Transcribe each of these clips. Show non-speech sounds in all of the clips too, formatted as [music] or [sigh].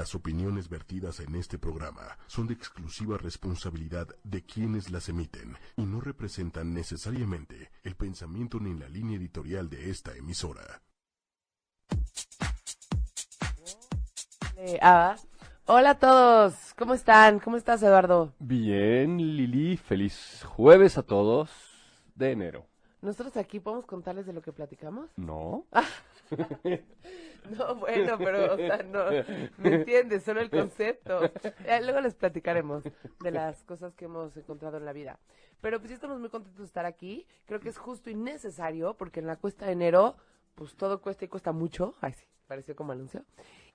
Las opiniones vertidas en este programa son de exclusiva responsabilidad de quienes las emiten y no representan necesariamente el pensamiento ni la línea editorial de esta emisora. Eh, ah, hola a todos, ¿cómo están? ¿Cómo estás, Eduardo? Bien, Lili, feliz jueves a todos de enero. ¿Nosotros aquí podemos contarles de lo que platicamos? ¿No? [laughs] [laughs] [laughs] No, bueno, pero, o sea, no, ¿me entiendes? Solo el concepto. Ya, luego les platicaremos de las cosas que hemos encontrado en la vida. Pero pues sí estamos muy contentos de estar aquí. Creo que es justo y necesario, porque en la cuesta de enero, pues todo cuesta y cuesta mucho. Ay, sí, pareció como anuncio.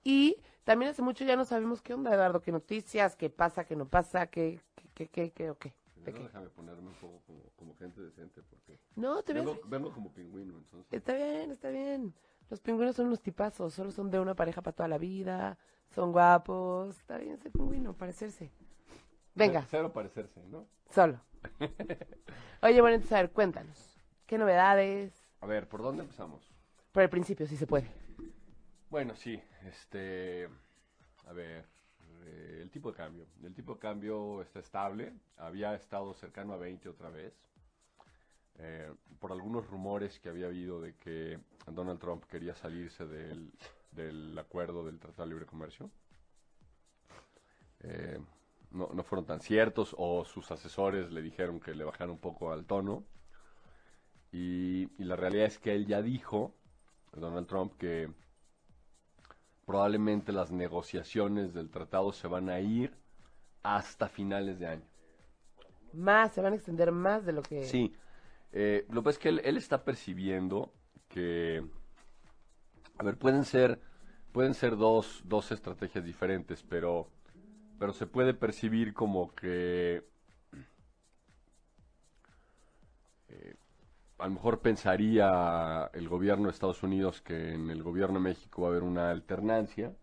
Y también hace mucho ya no sabemos qué onda, Eduardo, qué noticias, qué pasa, qué no pasa, qué, qué, qué, qué, o qué. ¿De qué? déjame ponerme un poco como, como gente decente porque No, te vengo, vengo como pingüino, entonces. Está bien, está bien. Los pingüinos son unos tipazos, solo son de una pareja para toda la vida, son guapos. Está bien ser pingüino, parecerse. Venga, Cero parecerse, ¿no? solo. [laughs] Oye, bueno, entonces, a ver, cuéntanos. ¿Qué novedades? A ver, ¿por dónde empezamos? Por el principio, si se puede. Bueno, sí, este, a ver, eh, el tipo de cambio. El tipo de cambio está estable, había estado cercano a 20 otra vez, eh, por algunos rumores que había habido de que Donald Trump quería salirse del, del acuerdo del Tratado de Libre Comercio. Eh, no, no fueron tan ciertos o sus asesores le dijeron que le bajaran un poco al tono. Y, y la realidad es que él ya dijo, Donald Trump, que probablemente las negociaciones del tratado se van a ir hasta finales de año. Más, se van a extender más de lo que... Sí, eh, lo que es que él, él está percibiendo que, a ver, pueden ser, pueden ser dos, dos estrategias diferentes, pero, pero se puede percibir como que eh, a lo mejor pensaría el gobierno de Estados Unidos que en el gobierno de México va a haber una alternancia,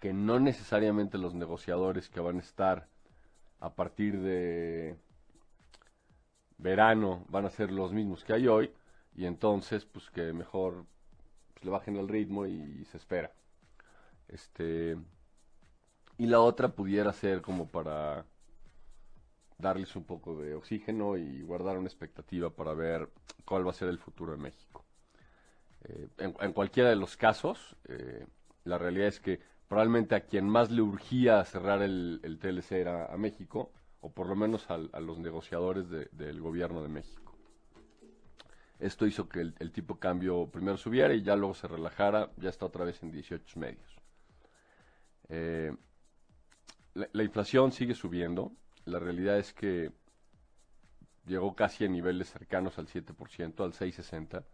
que no necesariamente los negociadores que van a estar a partir de verano van a ser los mismos que hay hoy y entonces pues que mejor pues, le bajen el ritmo y, se espera. Este y la otra pudiera ser como para darles un poco de oxígeno y guardar una expectativa para ver cuál va a ser el futuro de México. Eh, en, cualquiera de los casos, eh, la realidad es que probablemente a quien más le urgía cerrar el, el TLC era a México, o por lo menos a, los negociadores de- del gobierno de México. Esto hizo que el, el tipo cambio primero subiera y ya luego se relajara, ya está otra vez en 18 medios. Eh, la, la inflación sigue subiendo, la realidad es que llegó casi a niveles cercanos al 7%, al 6,60%.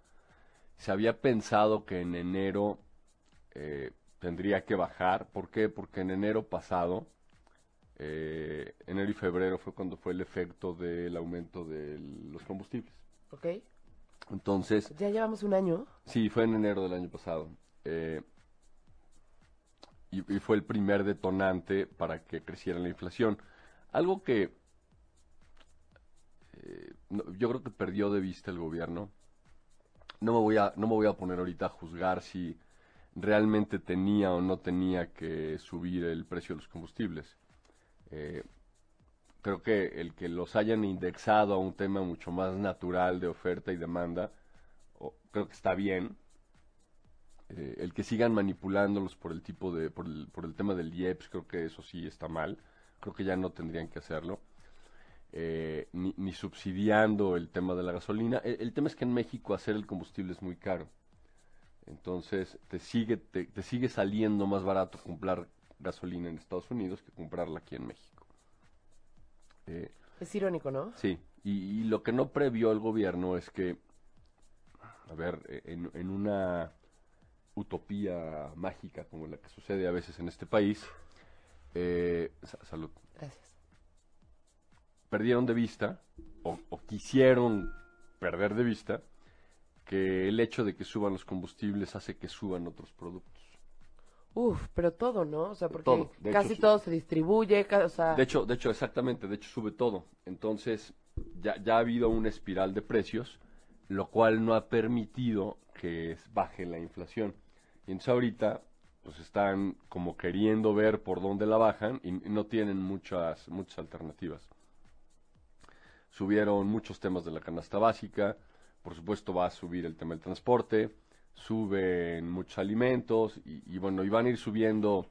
Se había pensado que en enero eh, tendría que bajar. ¿Por qué? Porque en enero pasado, eh, enero y febrero fue cuando fue el efecto del aumento de los combustibles. ¿Ok? Entonces, Ya llevamos un año. Sí, fue en enero del año pasado. Eh, y, y fue el primer detonante para que creciera la inflación. Algo que eh, no- yo creo que perdió de vista el gobierno. No me voy a, no me voy a poner ahorita a juzgar si realmente tenía o no tenía que subir el precio de los combustibles. Eh, creo que el que los hayan indexado a un tema mucho más natural de oferta y demanda, creo que está bien. Eh, el que sigan manipulándolos por el tipo de, por el, por el tema del IEPS, creo que eso sí está mal. Creo que ya no tendrían que hacerlo. Eh, ni, subsidiando el tema de la gasolina. El, el tema es que en México hacer el combustible es muy caro. Entonces te sigue, te, te sigue saliendo más barato comprar gasolina en Estados Unidos que comprarla aquí en México. Eh, Es irónico, ¿no? Sí, y, y lo que no previó el gobierno es que, a ver, eh, en, en una utopía mágica como la que sucede a veces en este país, eh, sa- salud, Gracias. perdieron de vista, o, o quisieron perder de vista, que el hecho de que suban los combustibles hace que suban otros productos. Uf, pero todo, ¿no? O sea, porque Todo, de hecho, casi todo se distribuye, o sea... De hecho, de hecho, exactamente, de hecho sube todo. Entonces, ya, ya ha habido una espiral de precios, lo cual no ha permitido que baje la inflación. Y entonces ahorita, pues están como queriendo ver por dónde la bajan y no tienen muchas, muchas alternativas. Subieron muchos temas de la canasta básica, por supuesto va a subir el tema del transporte, suben muchos alimentos y, bueno, y van a ir subiendo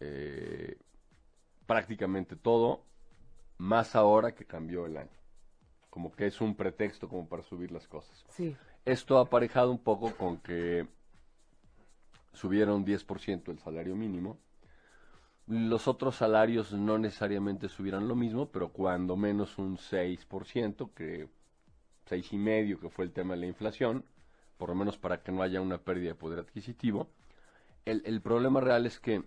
eh, prácticamente todo, más ahora que cambió el año. Como que es un pretexto como para subir las cosas. Sí. Esto ha aparejado un poco con que subieron 10% el salario mínimo. Los otros salarios no necesariamente subirán lo mismo, pero cuando menos un 6%, que seis y medio que fue el tema de la inflación, por lo menos para que no haya una pérdida de poder adquisitivo. El, el problema real es que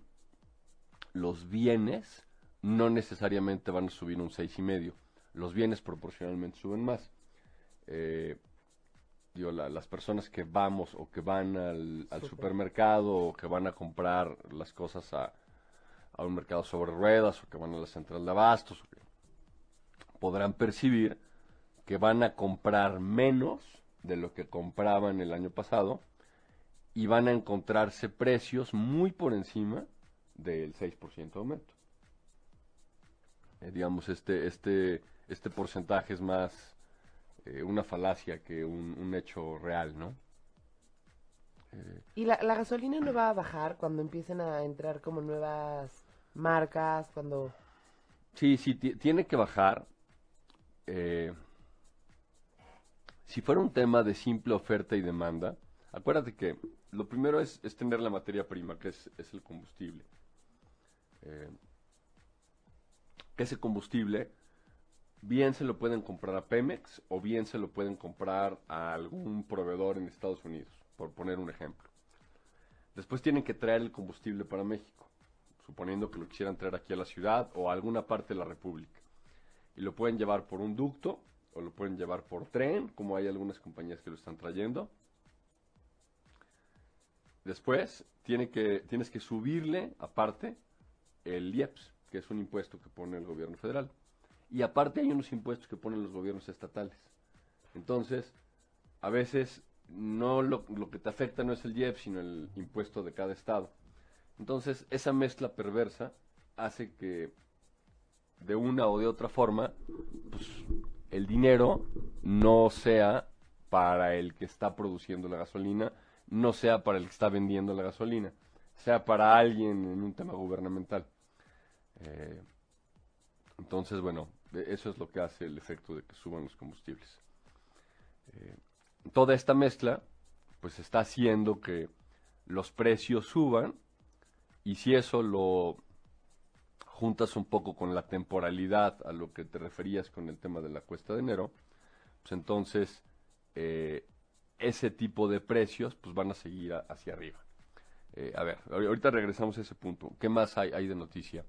los bienes no necesariamente van a subir un seis y medio. Los bienes proporcionalmente suben más. Eh, las personas que vamos o que van al, supermercado o que van a comprar las cosas a, a, un mercado sobre ruedas o que van a la central de abastos, podrán percibir que van a comprar menos de lo que compraban el año pasado y van a encontrarse precios muy por encima del 6% de aumento. Eh, digamos, este, este, este porcentaje es más eh, una falacia que un, hecho real, ¿no? Eh, ¿Y la, la, gasolina no va a bajar cuando empiecen a entrar como nuevas marcas, cuando...? Sí, sí, tiene que bajar. Si fuera un tema de simple oferta y demanda, acuérdate que lo primero es, tener la materia prima, que es, el combustible. ese combustible bien se lo pueden comprar a Pemex o bien se lo pueden comprar a algún proveedor en Estados Unidos, por poner un ejemplo. Después tienen que traer el combustible para México, suponiendo que lo quisieran traer aquí a la ciudad o a alguna parte de la República. Y lo pueden llevar por un ducto o lo pueden llevar por tren, como hay algunas compañías que lo están trayendo. Después tienes que subirle, aparte, el IEPS, que es un impuesto que pone el gobierno federal. Y aparte hay unos impuestos que ponen los gobiernos estatales. Entonces, a veces no lo, que te afecta no es el IEP, sino el impuesto de cada estado. Entonces, esa mezcla perversa hace que de una o de otra forma, pues, el dinero no sea para el que está produciendo la gasolina, no sea para el que está vendiendo la gasolina, sea para alguien en un tema gubernamental. Eh, entonces, bueno, e, eso es lo que hace el efecto de que suban los combustibles. Eh, toda esta mezcla, pues está haciendo que los precios suban y si eso lo juntas un poco con la temporalidad a lo que te referías con el tema de la cuesta de enero, pues entonces eh, ese tipo de precios pues van a seguir hacia arriba. Eh, a ver, ahorita regresamos a ese punto. ¿Qué más hay, hay de noticia?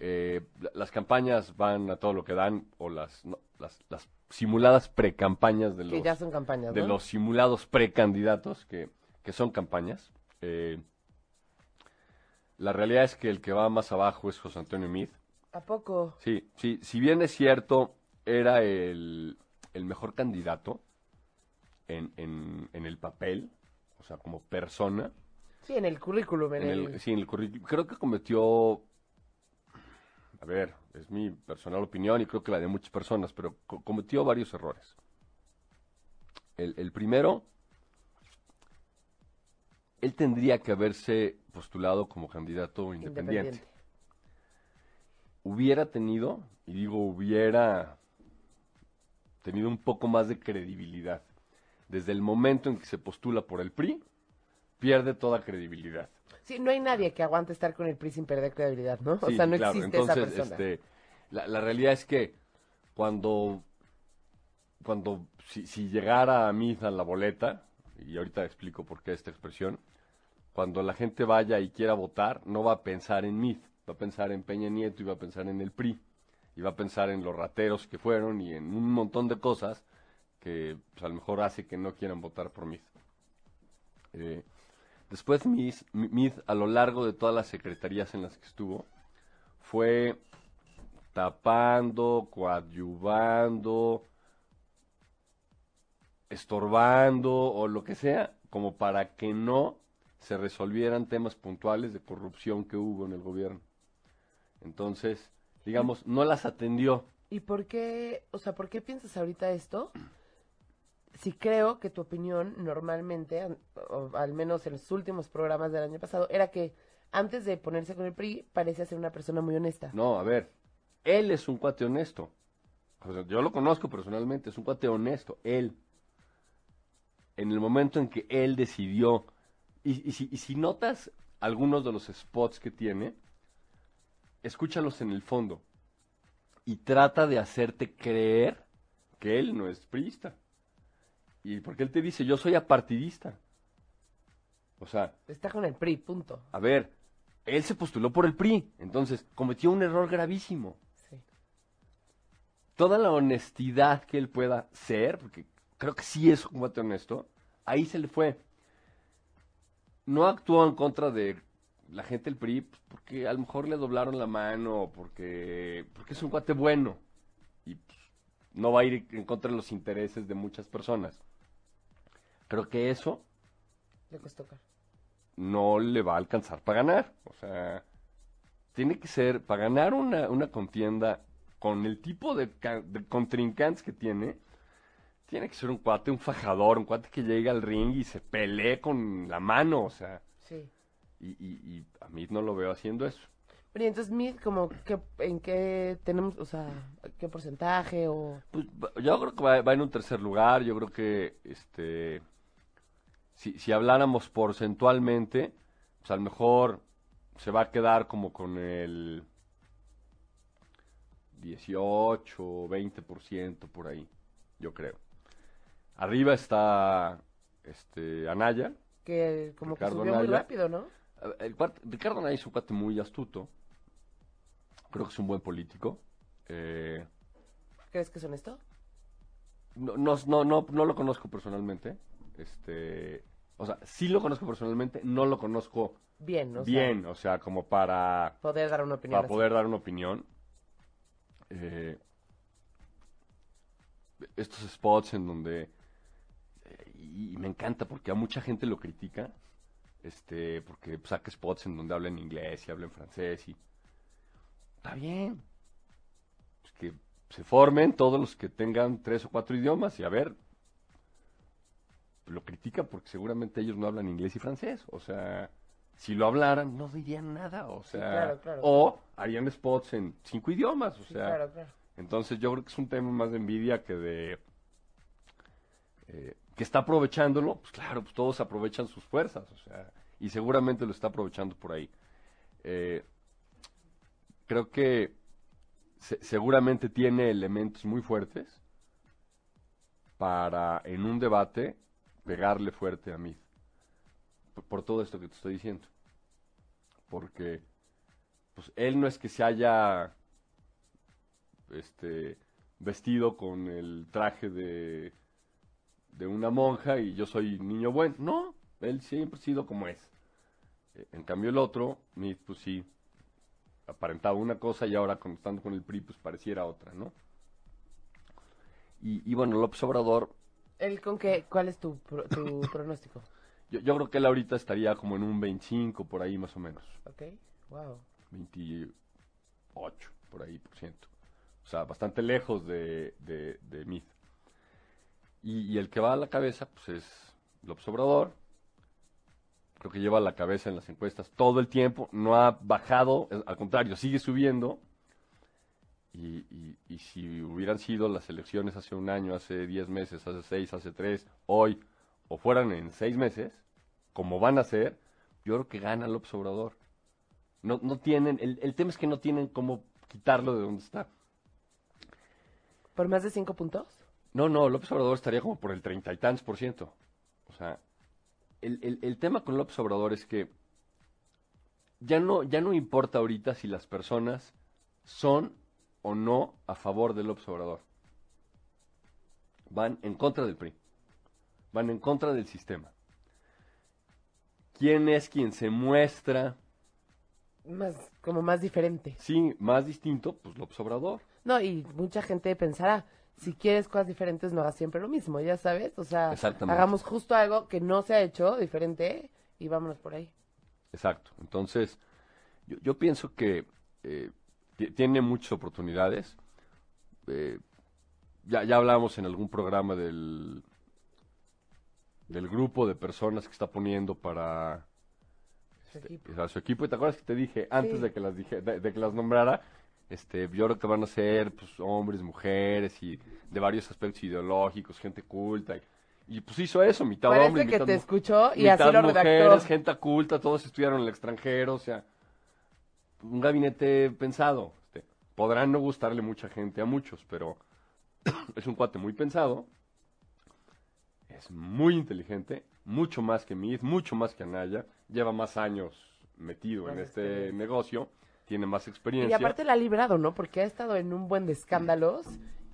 Eh, las campañas van a todo lo que dan, o las, las, simuladas precampañas de los, son campañas, de los simulados precandidatos, que, que son campañas. La realidad es que el que va más abajo es José Antonio Meade. ¿A poco? Sí, sí, si bien es cierto, era el, el mejor candidato en, en, en el papel, o sea, como persona. Sí, en el currículum. En, el, Sí, en el currículum. Creo que cometió a ver, es mi personal opinión y creo que la de muchas personas, pero cometió varios errores. El, primero, él tendría que haberse postulado como candidato independiente. Hubiera tenido, y digo hubiera tenido un poco más de credibilidad. Desde el momento en que se postula por el PRI, pierde toda credibilidad. Sí, no hay nadie que aguante estar con el PRI sin perder credibilidad, ¿no? o sea, no existe esa persona. Este, la, realidad es que cuando, cuando si, si llegara a mí a la boleta, y ahorita explico por qué esta expresión, cuando la gente vaya y quiera votar, no va a pensar en mí, va a pensar en Peña Nieto y va a pensar en el PRI, y va a pensar en los rateros que fueron y en un montón de cosas que pues, a lo mejor hace que no quieran votar por mí. Eh, Después Meade, a lo largo de todas las secretarías en las que estuvo, fue tapando, coadyuvando, estorbando o lo que sea, como para que no se resolvieran temas puntuales de corrupción que hubo en el gobierno. Entonces, digamos, no las atendió. ¿Y por qué, o sea, por qué piensas ahorita esto? Si creo que tu opinión normalmente, o al menos en los últimos programas del año pasado, era que antes de ponerse con el PRI parecía ser una persona muy honesta. No, a ver, él es un cuate honesto. O sea, yo lo conozco personalmente, es un cuate honesto, él. En el momento en que él decidió, y, y si, y si notas algunos de los spots que tiene, escúchalos en el fondo y trata de hacerte creer que él no es priista. Y porque él te dice, yo soy apartidista. O sea, Está con el PRI, punto. a ver, él se postuló por el PRI, entonces cometió un error gravísimo. Sí. Toda la honestidad que él pueda ser, porque creo que sí es un cuate honesto, ahí se le fue. No actuó en contra de la gente del PRI pues, porque a lo mejor le doblaron la mano, o porque, porque es un cuate bueno y pues, no va a ir en contra de los intereses de muchas personas. Creo que eso Le costó caro. no le va a alcanzar para ganar. O sea, tiene que ser, para ganar una, una contienda con el tipo de contrincantes que tiene, tiene que ser un cuate, un fajador, un cuate que llegue al ring y se pelee con la mano, o sea, Sí. y, y, y a mí no lo veo haciendo eso. Pero y entonces, Mid, como, ¿qué, ¿en qué tenemos, o sea, qué porcentaje o...? Pues, yo creo que va, va en un tercer lugar, yo creo que, este, si, si habláramos porcentualmente, pues a lo mejor se va a quedar como con el 18 o 20% por ahí, yo creo. Arriba está, este, Anaya, Que como Ricardo que subió muy Anaya. rápido, ¿no? el Ricardo Anaya es un cuate muy astuto, creo que es un buen político, eh, ¿Crees que es honesto? No, no, no, no, no lo conozco personalmente. Este, o sea, sí lo conozco personalmente, no lo conozco Bien, o bien, o sea, como para, sea, poder dar una opinión para así. poder dar una opinión. Eh, estos spots en donde y, y me encanta porque a mucha gente lo critica, este, porque saca spots en donde habla en inglés y habla en francés y está bien, pues que se formen todos los que tengan tres o cuatro idiomas y a ver, lo critica porque seguramente ellos no hablan inglés y francés, o sea, si lo hablaran no dirían nada, o Sí, sea, claro, claro. o harían spots en cinco idiomas, o Sí, sea, claro, claro. entonces yo creo que es un tema más de envidia que de eh, que está aprovechándolo, pues claro, pues todos aprovechan sus fuerzas, o sea, y seguramente lo está aprovechando por ahí. Eh, creo que se- seguramente tiene elementos muy fuertes para en un debate pegarle fuerte a mí por, por todo esto que te estoy diciendo porque pues él no es que se haya este vestido con el traje de de una monja y yo soy niño bueno no él siempre ha sido como es Eh, en cambio el otro pues sí aparentaba una cosa y ahora con- estando con el PRI pues pareciera otra no y, y bueno López Obrador ¿El con qué? ¿Cuál es tu, pro- tu [coughs] pronóstico? yo, yo creo que él ahorita estaría como en un 25 por ahí más o menos ¿Ok? Wow. 28 por ahí por ciento. O sea, bastante lejos de, de, de Meade. Y, el que va a la cabeza, pues es López Obrador. Creo que lleva la cabeza en las encuestas todo el tiempo. No ha bajado, eh, al contrario, sigue subiendo. Y, y- si hubieran sido las elecciones hace un año, hace 10 meses, hace 6, hace 3, hoy, o fueran en 6 meses, como van a ser, yo creo que gana López Obrador. No, no tienen, el, el tema es que no tienen cómo quitarlo de donde está. ¿Por más de cinco puntos? No, no, López Obrador estaría como por el treinta y tantos por ciento. O sea, el, el- el tema con López Obrador es que ya no, ya no importa ahorita si las personas son o no a favor de López Obrador. Van en contra del PRI. Van en contra del sistema. ¿Quién es quien se muestra, Más, como más diferente. sí, más distinto? Pues López Obrador. No, y mucha gente pensará, si quieres cosas diferentes, no hagas siempre lo mismo, ya sabes. O sea, hagamos justo algo que no se ha hecho diferente y vámonos por ahí. Exacto. Entonces, yo, yo pienso que eh, ti- tiene muchas oportunidades. Eh, ya, ya hablábamos en algún programa del, del grupo de personas que está poniendo para Su equipo. a su equipo. ¿Y te acuerdas que te dije antes Sí. de que las dije, de, de que las nombrara? Este, yo creo que van a ser pues, hombres, mujeres y de varios aspectos ideológicos, gente culta. Y, y, pues hizo eso, mitad Parece hombre, que mitad te escuchó y mitad así lo mujeres, redactó. gente culta, todos estudiaron en el extranjero, o sea, un gabinete pensado. Este, podrán no gustarle mucha gente a muchos, pero [clears throat] es un cuate muy pensado, es muy inteligente, mucho más que Mid, mucho más que Anaya, lleva más años metido en este negocio, tiene más Y experiencia. aparte la ha librado, ¿no? Porque ha estado en un buen de escándalos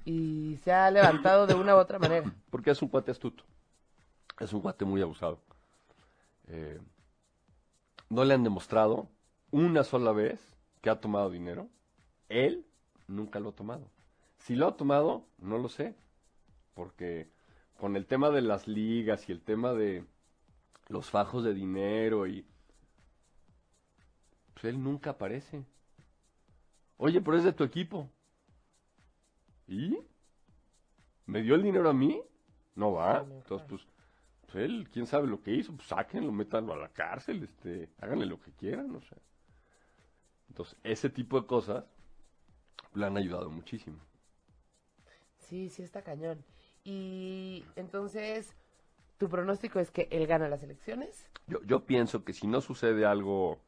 y se ha levantado de una u otra manera. [coughs] Porque es un cuate astuto. Es un cuate muy abusado. Eh, no le han demostrado una sola vez que ha tomado dinero. Él nunca lo ha tomado. Si lo ha tomado, no lo sé. Porque con el tema de las ligas y el tema de los fajos de dinero y... Él nunca aparece. Oye, pero es de tu equipo. ¿Y? ¿Me dio el dinero a mí? No va. Entonces, pues, pues él, quién sabe lo que hizo, pues sáquenlo, métanlo a la cárcel, este, háganle lo que quieran, o sea. Entonces, ese tipo de cosas le han ayudado muchísimo. Sí, sí está cañón. Y entonces, ¿tu pronóstico es que él gana las elecciones? Yo, yo pienso que si no sucede algo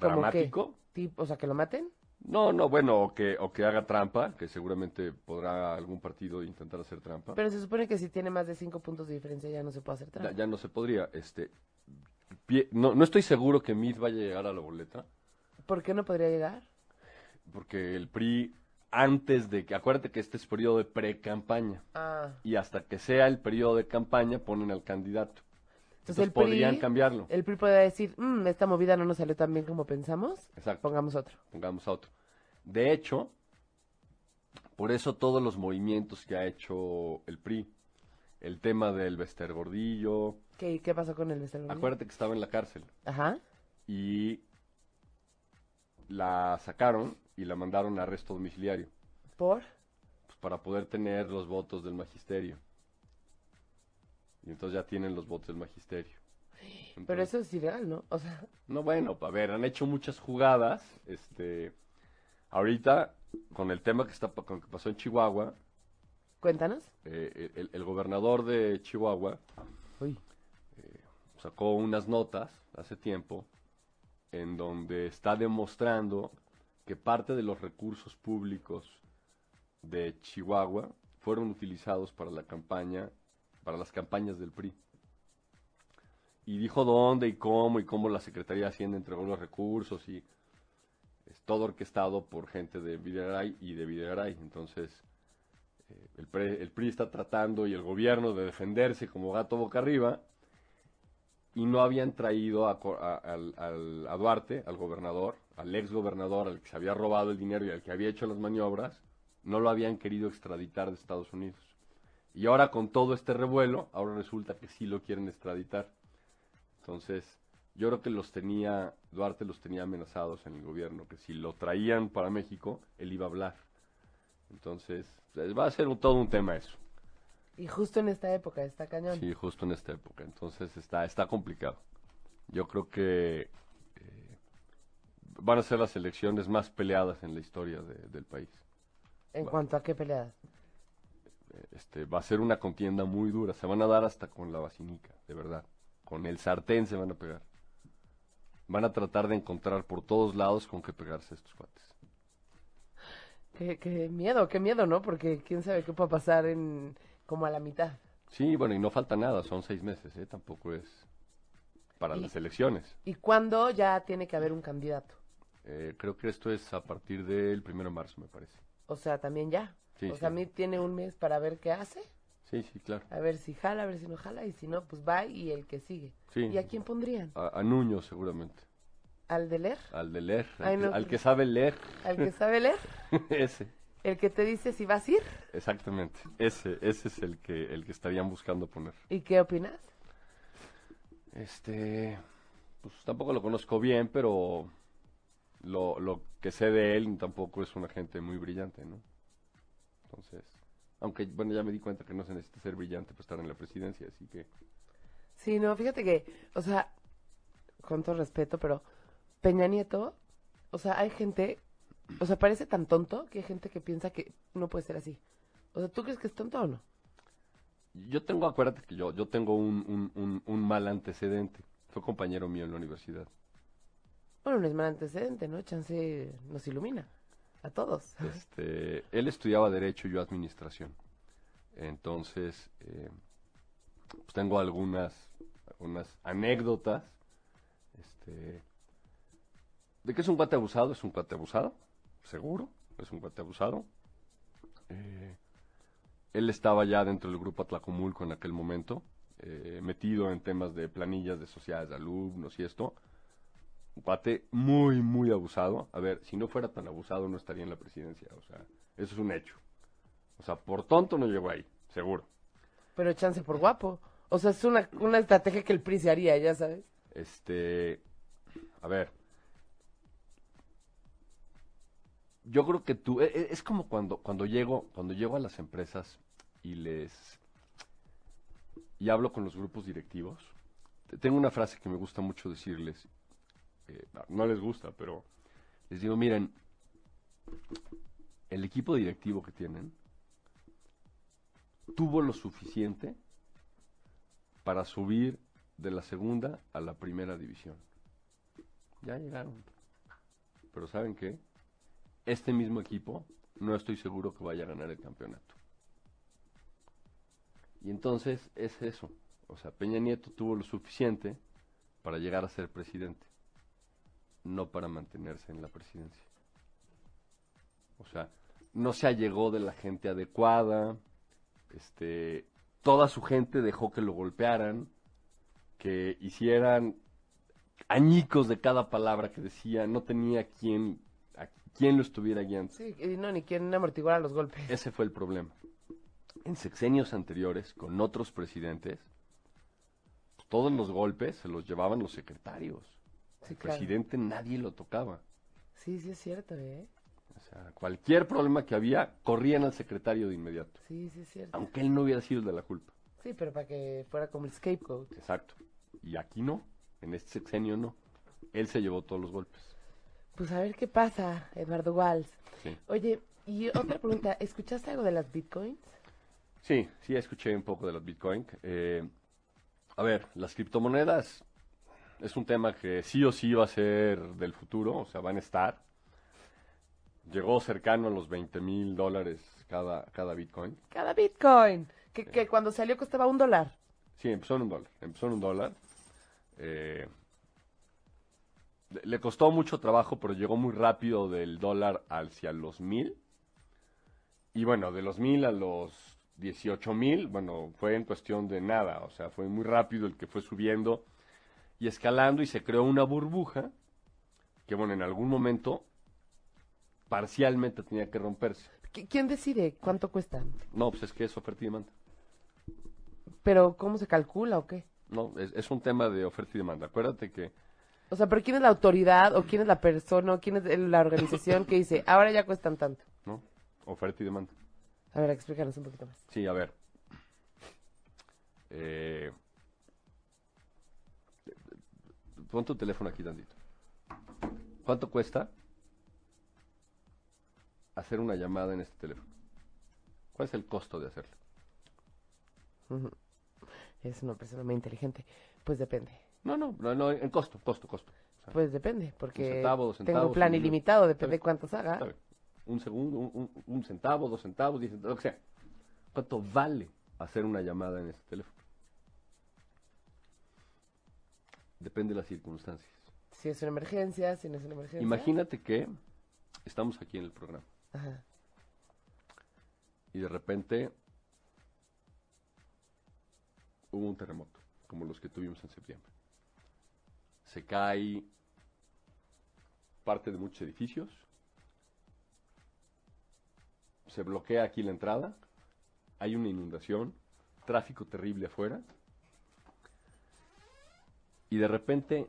¿Cómo dramático, Tip- O sea, que lo maten. no, no, bueno, o que, o que haga trampa, que seguramente podrá algún partido intentar hacer trampa. Pero se supone que si tiene más de cinco puntos de diferencia ya no se puede hacer Ya, trampa. ya no se podría, este, pie- no, no estoy seguro que Mid vaya a llegar a la boleta. ¿Por qué no podría llegar? Porque el PRI, antes de que, acuérdate que este es periodo de pre-campaña, Ah, y hasta que sea el periodo de campaña ponen al candidato. Entonces el podrían PRI, cambiarlo. el PRI puede decir, "Mm, esta movida no nos salió tan bien como pensamos, Exacto, pongamos otro. pongamos a otro. De hecho, por eso todos los movimientos que ha hecho el PRI, el tema del Bester Gordillo, ¿Qué, qué pasó con el Mr. Gordillo? acuérdate que estaba en la cárcel Ajá. y la sacaron y la mandaron a arresto domiciliario. ¿Por? pues, para poder tener los votos del magisterio. Y entonces ya tienen los votos del magisterio. Pero eso es ilegal, ¿no? O sea, No, bueno, a ver, han hecho muchas jugadas. Este, ahorita, con el tema que, está, con que pasó en Chihuahua, cuéntanos. eh, el, el gobernador de Chihuahua Uy. sacó unas notas hace tiempo en donde está demostrando que parte de los recursos públicos de Chihuahua fueron utilizados para la campaña, para las campañas del PRI. Y dijo dónde y cómo y cómo la Secretaría de Hacienda entregó los recursos y es todo orquestado por gente de Videgaray y de Videgaray. Entonces, eh, el, PRI está tratando y el gobierno de defenderse como gato boca arriba y no habían traído a Duarte, al gobernador, al ex gobernador, al que se había robado el dinero y al que había hecho las maniobras, no lo habían querido extraditar de Estados Unidos. Y ahora con todo este revuelo, ahora resulta que sí lo quieren extraditar. Entonces, yo creo que los tenía, Duarte los tenía amenazados en el gobierno, que si lo traían para México, él iba a hablar. Entonces, pues, va a ser un- todo un tema eso. Y justo en esta época está cañón. Sí, justo en esta época. Entonces está, está complicado. Yo creo que eh, van a ser las elecciones más peleadas en la historia de- del país. En cuanto a qué peleadas. Este, va a ser una contienda muy dura. Se van a dar hasta con la vacinica, de verdad. Con el sartén se van a pegar. Van a tratar de encontrar por todos lados con qué pegarse estos cuates. Qué, qué miedo, qué miedo, ¿no? Porque quién sabe qué puede pasar en como a la mitad. Sí, bueno, y no falta nada. Son seis meses, ¿eh? Tampoco es para las elecciones. ¿Y cuándo ya tiene que haber un candidato? Eh, creo que esto es a partir del primero de marzo, me parece. O sea, también ya. Sí, o sea, a mí tiene un mes para ver qué hace, Sí, sí, claro. a ver si jala, a ver si no jala, y si no, pues va y el que sigue. Sí. ¿Y a quién pondrían? A, a Nuño, seguramente. ¿Al de leer? Al de leer. Al, que, al pues- que sabe leer. ¿Al que sabe [laughs] leer? ese. ¿El que te dice si vas a ir? Exactamente. Ese, ese es el que, el que estarían buscando poner. ¿Y qué opinas? Este, pues tampoco lo conozco bien, pero lo, lo que sé de él tampoco es una gente muy brillante, ¿no? Entonces, aunque, bueno, ya me di cuenta que no se necesita ser brillante para estar en la presidencia, así que... Sí, no, fíjate que, o sea, con todo respeto, pero Peña Nieto, o sea, hay gente, o sea, parece tan tonto que hay gente que piensa que no puede ser así. O sea, ¿tú crees que es tonto o no? Yo tengo, acuérdate que yo, yo tengo un, un, un, un mal antecedente. Fue compañero mío en la universidad. Bueno, no es mal antecedente, ¿no? Chance nos ilumina a todos. Este, él estudiaba Derecho y yo Administración. Entonces, eh, pues tengo algunas, algunas anécdotas. Este, de que es un cuate abusado, es un cuate abusado, seguro, es un cuate abusado. Eh, él estaba ya dentro del grupo Atlacomulco en aquel momento, eh, metido en temas de planillas de sociedades de alumnos y esto. Un cuate muy, muy abusado. A ver, si no fuera tan abusado no estaría en la presidencia, o sea, eso es un hecho. O sea, por tonto no llegó ahí, seguro. Pero chance por guapo. O sea, es una, una estrategia que el PRI se haría, ya sabes. Este, a ver. Yo creo que tú, e- e- es como cuando, cuando llego, cuando llego a las empresas y les, y hablo con los grupos directivos. Te- Tengo una frase que me gusta mucho decirles, eh, no les gusta, pero les digo, miren, el equipo directivo que tienen tuvo lo suficiente para subir de la segunda a la primera división. Ya llegaron. Pero ¿saben qué? Este mismo equipo no estoy seguro que vaya a ganar el campeonato. Y entonces es eso. O sea, Peña Nieto tuvo lo suficiente para llegar a ser presidente, no para mantenerse en la presidencia. O sea, no se allegó de la gente adecuada, este, toda su gente dejó que lo golpearan, que hicieran añicos de cada palabra que decía, no tenía quien, a quien lo estuviera guiando. Sí, no, ni quien amortiguara los golpes. Ese fue el problema. En sexenios anteriores, con otros presidentes, todos los golpes se los llevaban los secretarios. Sí, El claro. presidente nadie lo tocaba. Sí, sí es cierto, ¿eh? O sea, cualquier problema que había, corrían al secretario de inmediato. Sí, sí es cierto. Aunque él no hubiera sido el de la culpa. Sí, pero para que fuera como el scapegoat. Exacto. Y aquí no. En este sexenio no. Él se llevó todos los golpes. Pues a ver qué pasa, Eduardo Walls. Sí. Oye, y otra pregunta, ¿escuchaste algo de las bitcoins? Sí, sí, escuché un poco de los Bitcoin. Eh, a ver, las criptomonedas es un tema que sí o sí va a ser del futuro, o sea, van a estar. Llegó cercano a los 20 mil dólares cada, cada Bitcoin. Cada bitcoin, que, que cuando salió costaba un dólar. Sí, empezó en un dólar. Empezó en un dólar. Eh, le, le costó mucho trabajo, pero llegó muy rápido del dólar hacia los mil. Y bueno, de los mil a los 18 mil, bueno, fue en cuestión de nada. O sea, fue muy rápido el que fue subiendo y escalando y se creó una burbuja que, bueno, en algún momento parcialmente tenía que romperse. ¿Qui- ¿Quién decide cuánto cuestan? No, pues es que es oferta y demanda. Pero ¿cómo se calcula o qué? No, es, es un tema de oferta y demanda. Acuérdate que O sea, pero ¿quién es la autoridad o quién es la persona o quién es la organización que dice, ahora ya cuestan tanto? ¿no? Oferta y demanda. A ver, explícanos un poquito más. Sí, a ver. Eh, pon tu teléfono aquí tantito. ¿Cuánto cuesta hacer una llamada en este teléfono? ¿Cuál es el costo de hacerlo? Es una persona muy inteligente. Pues depende. No, no, no, no, en costo, costo, costo. O sea, Pues depende, porque centavo, dos tengo plan un- ilimitado, depende de cuántos haga. Un segundo, un, un- un centavo, dos centavos, diez centavos, lo que sea. ¿Cuánto vale hacer una llamada en este teléfono? Depende de las circunstancias. Si es una emergencia, si no es una emergencia. Imagínate que estamos aquí en el programa Ajá. y de repente hubo un terremoto, como los que tuvimos en septiembre. Se cae parte de muchos edificios, se bloquea aquí la entrada, hay una inundación, tráfico terrible afuera. Y de repente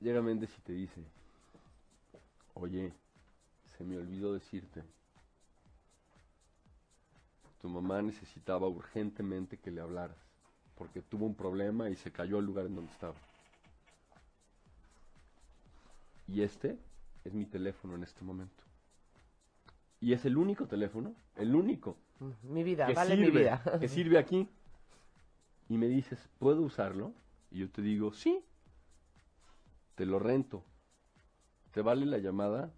llega Méndez y te dice, oye, se me olvidó decirte, tu mamá necesitaba urgentemente que le hablaras, porque tuvo un problema y se cayó al lugar en donde estaba. Y este es mi teléfono en este momento. Y es el único teléfono, el único Mm, Mi vida, vale sirve, mi vida. que sirve aquí. Y me dices, ¿puedo usarlo? Y yo te digo, sí. Te lo rento. ¿Te vale la llamada?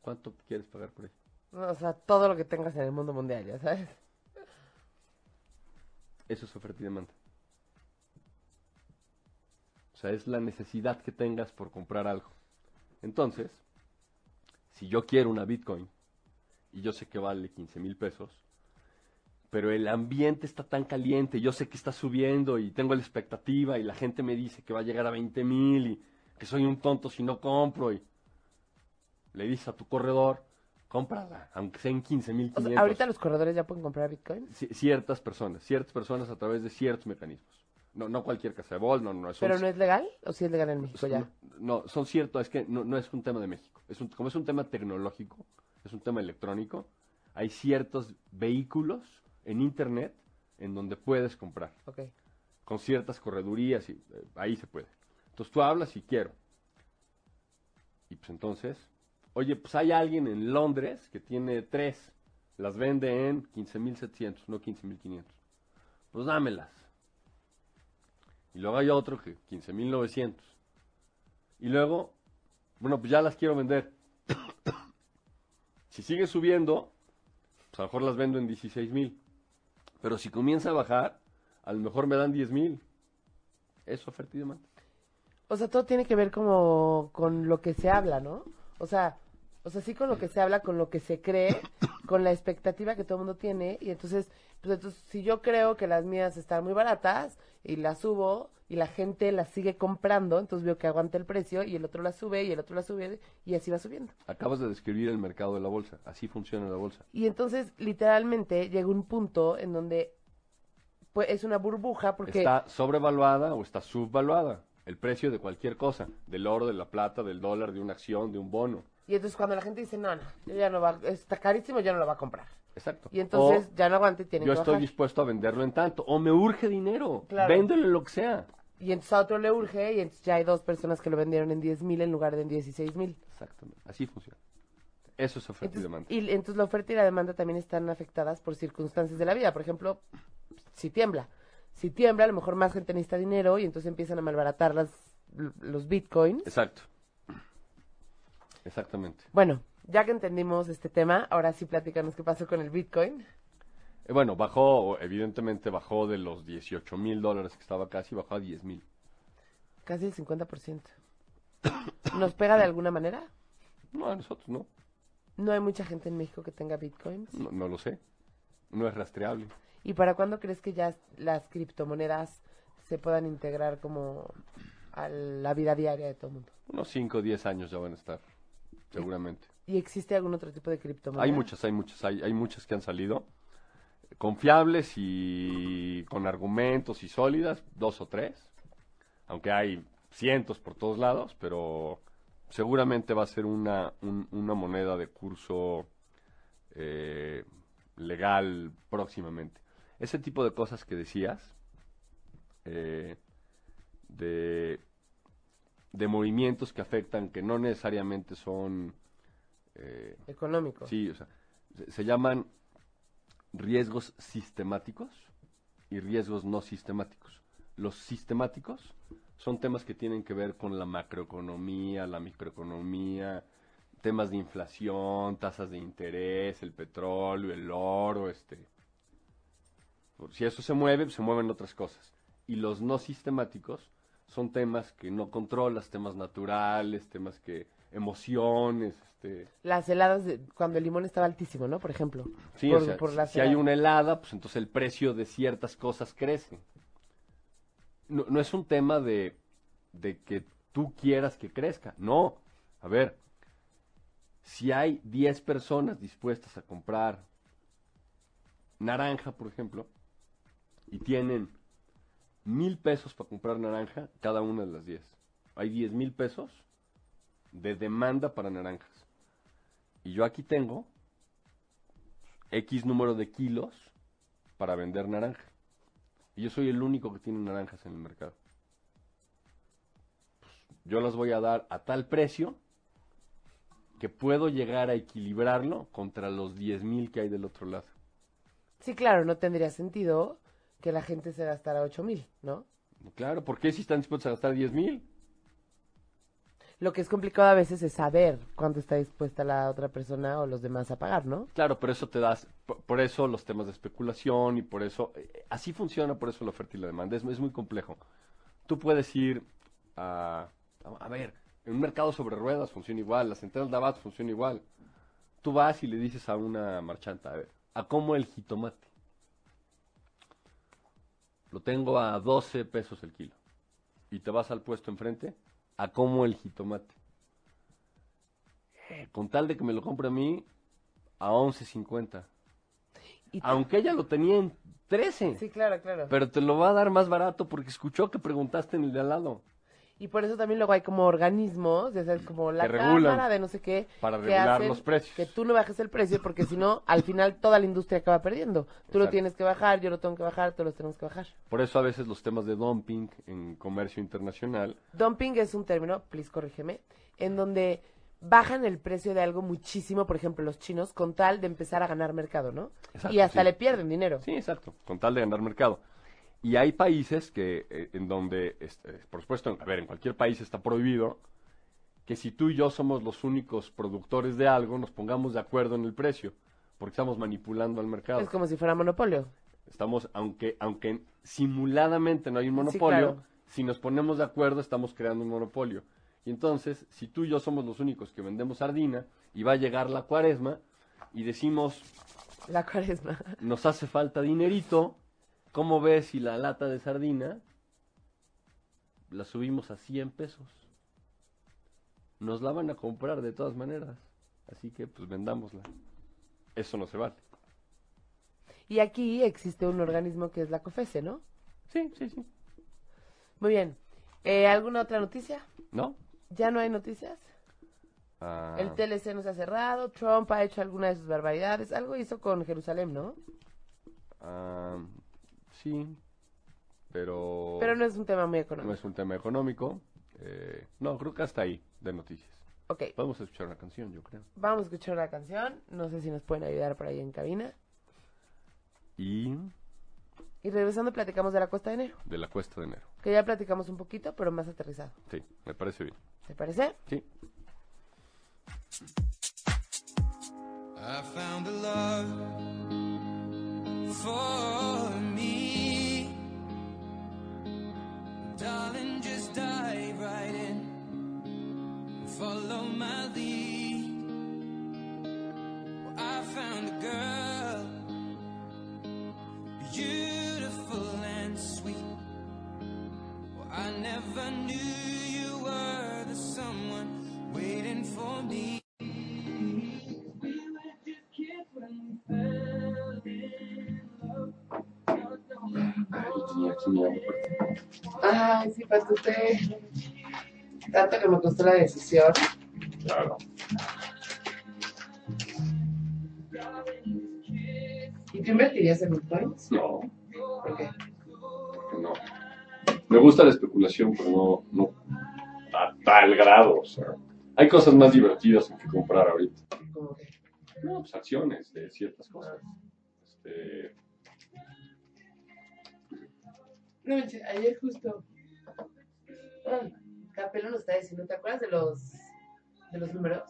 ¿Cuánto quieres pagar por ello? O sea, todo lo que tengas en el mundo mundial, ya sabes. Eso es oferta y demanda. O sea, es la necesidad que tengas por comprar algo. Entonces, si yo quiero una Bitcoin y yo sé que vale 15 mil pesos, pero el ambiente está tan caliente, yo sé que está subiendo y tengo la expectativa y la gente me dice que va a llegar a 20 mil y que soy un tonto si no compro y le dices a tu corredor, cómprala, aunque sean 15 mil O sea, ahorita los corredores ya pueden comprar Bitcoin. Ci- ciertas personas, ciertas personas a través de ciertos mecanismos. No, no cualquier casa de bol, no, no. son- ¿Pero no es legal? ¿O sí es legal en México ya? no, no, son ciertos, es que no, no es un tema de México. Es un, como es un tema tecnológico, es un tema electrónico, hay ciertos vehículos en Internet en donde puedes comprar, con ciertas corredurías, y eh, ahí se puede. Entonces tú hablas y quiero. Y pues entonces, oye, pues hay alguien en Londres que tiene tres, las vende en 15.700, no 15.500. Pues dámelas. Y luego hay otro que 15.900. Y luego, bueno, pues ya las quiero vender. [coughs] si sigue subiendo, pues a lo mejor las vendo en 16.000. Pero si comienza a bajar, a lo mejor me dan 10.000. Eso oferta y. O sea, todo tiene que ver como con lo que se habla, ¿no? O sea, o sea, sí con lo que se habla, con lo que se cree, con la expectativa que todo el mundo tiene. Y entonces, pues entonces, si yo creo que las mías están muy baratas y las subo y la gente las sigue comprando, entonces veo que aguanta el precio y el otro la sube y el otro la sube y así va subiendo. Acabas de describir el mercado de la bolsa. Así funciona la bolsa. Y entonces, literalmente, llega un punto en donde pues, es una burbuja porque... ¿Está sobrevaluada o está subvaluada? El precio de cualquier cosa. Del oro, de la plata, del dólar, de una acción, de un bono. Y entonces cuando la gente dice, no, no, yo ya no va, está carísimo, ya no lo va a comprar. Exacto. Y entonces O ya no aguanta y tiene yo que estoy bajar. dispuesto a venderlo en tanto. O me urge dinero. Claro. Véndelo en lo que sea. Y entonces a otro le urge y entonces ya hay dos personas que lo vendieron en 10 mil en lugar de en 16 mil. Exactamente. Así funciona. Eso es oferta y demanda. y entonces la oferta y la demanda también están afectadas por circunstancias de la vida. Por ejemplo, si tiembla. Si tiembla, a lo mejor más gente necesita dinero y entonces empiezan a malbaratar las, los bitcoins. Exacto. Exactamente. Bueno, ya que entendimos este tema, ahora sí platícanos qué pasó con el bitcoin. Eh, Bueno, bajó, evidentemente bajó de los 18 mil dólares que estaba casi, bajó a 10 mil. Casi el 50%. ¿Nos pega de alguna manera? No, a nosotros no. No hay mucha gente en México que tenga bitcoins. no. No lo sé. No es rastreable. ¿Y para cuándo crees que ya las criptomonedas se puedan integrar como a la vida diaria de todo el mundo? Unos 5 o 10 años ya van a estar, seguramente. ¿Y existe algún otro tipo de criptomoneda? Hay muchas, hay muchas, hay, hay muchas que han salido. Confiables y con argumentos y sólidas, dos o tres. Aunque hay cientos por todos lados, pero seguramente va a ser una, un- una moneda de curso eh, legal próximamente. Ese tipo de cosas que decías, eh, de, de movimientos que afectan, que no necesariamente son... eh, Económico. Sí, o sea, se, se llaman riesgos sistemáticos y riesgos no sistemáticos. Los sistemáticos son temas que tienen que ver con la macroeconomía, la microeconomía, temas de inflación, tasas de interés, el petróleo, el oro, este. Si eso se mueve, se mueven otras cosas. Y los no sistemáticos son temas que no controlas, temas naturales, temas que emociones, este, Las heladas, de- cuando el limón estaba altísimo, ¿no? Por ejemplo. Sí, Por- o sea, por si- hay una helada, pues entonces el precio de ciertas cosas crece. No, no es un tema de, de que tú quieras que crezca, no. A ver, si hay 10 personas dispuestas a comprar naranja, por ejemplo, y tienen mil pesos para comprar naranja cada una de las 10. Hay 10 mil pesos de demanda para naranjas. Y yo aquí tengo X número de kilos para vender naranja. Y yo soy el único que tiene naranjas en el mercado. Pues, yo las voy a dar a tal precio que puedo llegar a equilibrarlo contra los 10 mil que hay del otro lado. Sí, claro, no tendría sentido que la gente se gastara ocho mil, ¿no? Claro, ¿por qué si están dispuestos a gastar 10 mil? Lo que es complicado a veces es saber cuánto está dispuesta la otra persona o los demás a pagar, ¿no? Claro, pero eso te das, por, por eso los temas de especulación y por eso, eh, así funciona por eso la oferta y la demanda, es, es muy complejo. Tú puedes ir a, a, a ver, en un mercado sobre ruedas funciona igual, las centrales de abasto funciona igual. Tú vas y le dices a una marchanta, a ver, ¿a cómo el jitomate? Lo tengo a 12 pesos el kilo. Y te vas al puesto enfrente, ¿a cómo el jitomate? Eh, Con tal de que me lo compre a mí, a 11.50. Y Aunque ella lo tenía en 13. Sí, claro, claro. Pero te lo va a dar más barato porque escuchó que preguntaste en el de al lado. Y por eso también luego hay como organismos, ya sabes, como la cámara de no sé qué, Para que regular hacen los precios. Que tú no bajes el precio porque si no, al final toda la industria acaba perdiendo. Tú lo tienes que bajar, yo lo tengo que bajar, todos los tenemos que bajar. Por eso a veces los temas de dumping en comercio internacional Dumping es un término, please corrígeme, en donde bajan el precio de algo muchísimo, por ejemplo, los chinos, con tal de empezar a ganar mercado, ¿no? Exacto, y hasta sí. le pierden dinero. Sí, exacto, con tal de ganar mercado. Y hay países que, eh, en donde, este, por supuesto, a ver, en cualquier país está prohibido que si tú y yo somos los únicos productores de algo, nos pongamos de acuerdo en el precio, porque estamos manipulando al mercado. Es como si fuera monopolio. Estamos, aunque, aunque simuladamente no hay un Sí, monopolio, claro. si nos ponemos de acuerdo estamos creando un monopolio. Y entonces, si tú y yo somos los únicos que vendemos sardina, y va a llegar la cuaresma, y decimos, La cuaresma. nos hace falta dinerito, ¿cómo ves si la lata de sardina la subimos a 100 pesos? Nos la van a comprar de todas maneras, así que pues vendámosla. Eso no se vale. Y aquí existe un organismo que es la COFESE, ¿no? Sí, sí, sí. Muy bien. Eh, ¿Alguna otra noticia? ¿No? ¿Ya no hay noticias? Ah, El TLC no se ha cerrado, Trump ha hecho alguna de sus barbaridades, algo hizo con Jerusalén, ¿no? ah, sí, pero, Pero no es un tema muy no económico. es un tema económico. Eh, no, creo que hasta ahí de noticias. Ok, Podemos escuchar una canción, yo creo. vamos a escuchar una canción, no sé si nos pueden ayudar por ahí en cabina. Y Y regresando platicamos de la Costa de Enero, de la cuesta de enero. que ya platicamos un poquito, pero más aterrizado. Sí, me parece bien. ¿Te parece? Sí. I found a love for Follow my lead. Well, I found a girl, beautiful and sweet. Well, I never knew you were the someone waiting for me. Ay, ah, sí, pues usted. Tanto que me costó la decisión. Claro. ¿Y tú invertirías en bitcoins? No, ¿Por qué? no. Me gusta la especulación, pero no, no a tal grado. O sea, hay cosas más divertidas en que comprar ahorita. Como que. No, pues acciones de ciertas cosas. Este, No, ayer justo. Ay, Capelo nos está diciendo, ¿te acuerdas de los de los números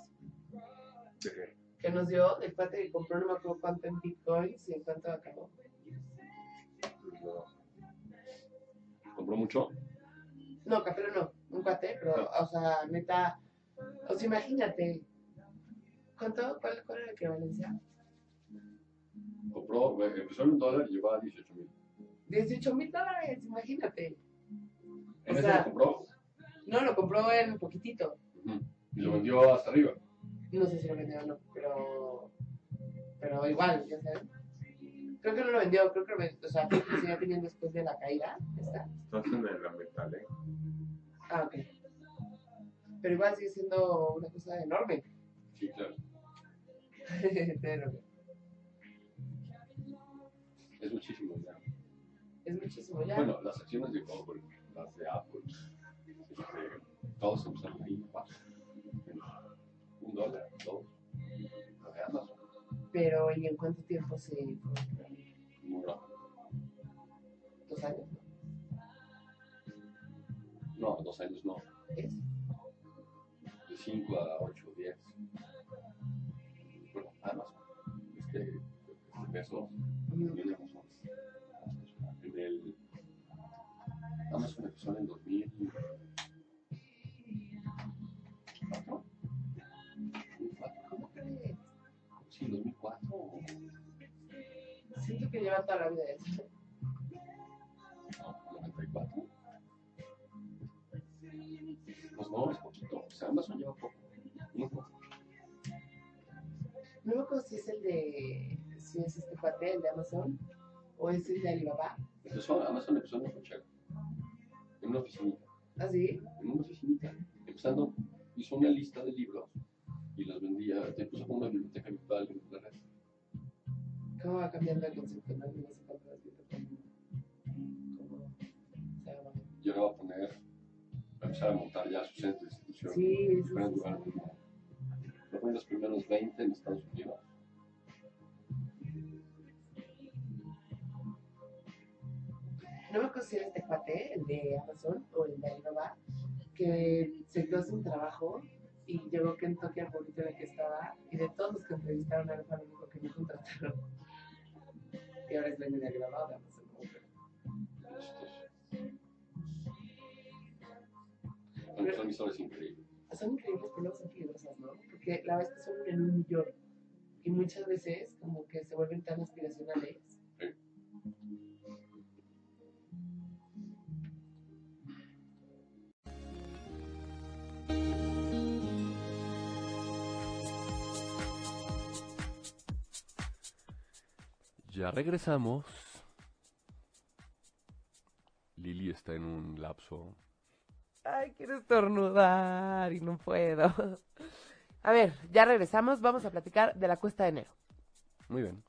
que nos dio del cuate que compró no me acuerdo cuánto en bitcoins y en cuánto acabó? ¿Compró mucho? No, Capelo no, un cuate, pero, o sea, neta, o sea, imagínate, ¿cuánto, cuál, cuál era la equivalencia? Compró, empezó en un dólar y llevaba 18 mil. 18 mil dólares, imagínate. ¿En O ese sea- lo compró? No, lo compró en poquitito. Y lo vendió hasta arriba. No sé si lo vendió o no, pero. Pero igual, ya sabes. Creo que no lo vendió, creo que lo vendió, o sea, creo que lo seguía teniendo después de la caída. está? Estás en el ambiental, ¿eh? Ah, ok. Pero igual sigue siendo una cosa enorme. Sí, claro. [laughs] Pero Es muchísimo ya. es muchísimo ya. Bueno, las acciones de Google, las de Apple, este, todos empezaron ahí, un dólar, dos, la de Amazon, Pero ¿y en cuánto tiempo se muy rápido. ¿Dos años? No, dos años no, ¿Es? de 5 a 8, 10. Bueno, Amazon, es que de esos Mm, también Amazon. En el Amazon empezó en el 2004. Sí, 2004. Siento que lleva toda la vida eso. 94. Pues no, es poquito. O sea, Amazon lleva poco. Muy poco. No me acuerdo si es el de. Si es este cuate, el de Amazon, o es el de Alibaba. Empezó, Amazon empezó en un cochero. En una oficinita. ¿Ah, sí? En una oficinita. Empezando, hizo una lista de libros y los vendía. Te puso como una biblioteca virtual en la red. ¿Cómo va cambiando el concepto? No, no sé cuánto has visto cómo. cómo se llama. Y ahora va a poner, a empezar a montar ya su centro de distribución. Sí, sí, sí, lugares del mundo. Lo ponen los primeros 20 en Estados Unidos. No me acuerdo si era este cuate, el de Amazon o el de Alibaba, que se quedó sin trabajo y llegó Kentucky al pueblito en el que estaba y de todos los que entrevistaron a él fue el único que no contrataron. Y ahora es dueño de Alibaba o de Amazon. ¿no? Estos. Bueno, son historias increíbles. Son increíbles, pero luego son peligrosas, ¿no? Porque la vez que son en un millón y muchas veces como que se vuelven tan aspiracionales. Ya regresamos. Lili está en un lapso. Ay, quiero estornudar y no puedo. A ver, ya regresamos. Vamos a platicar de la cuesta de enero. Muy bien.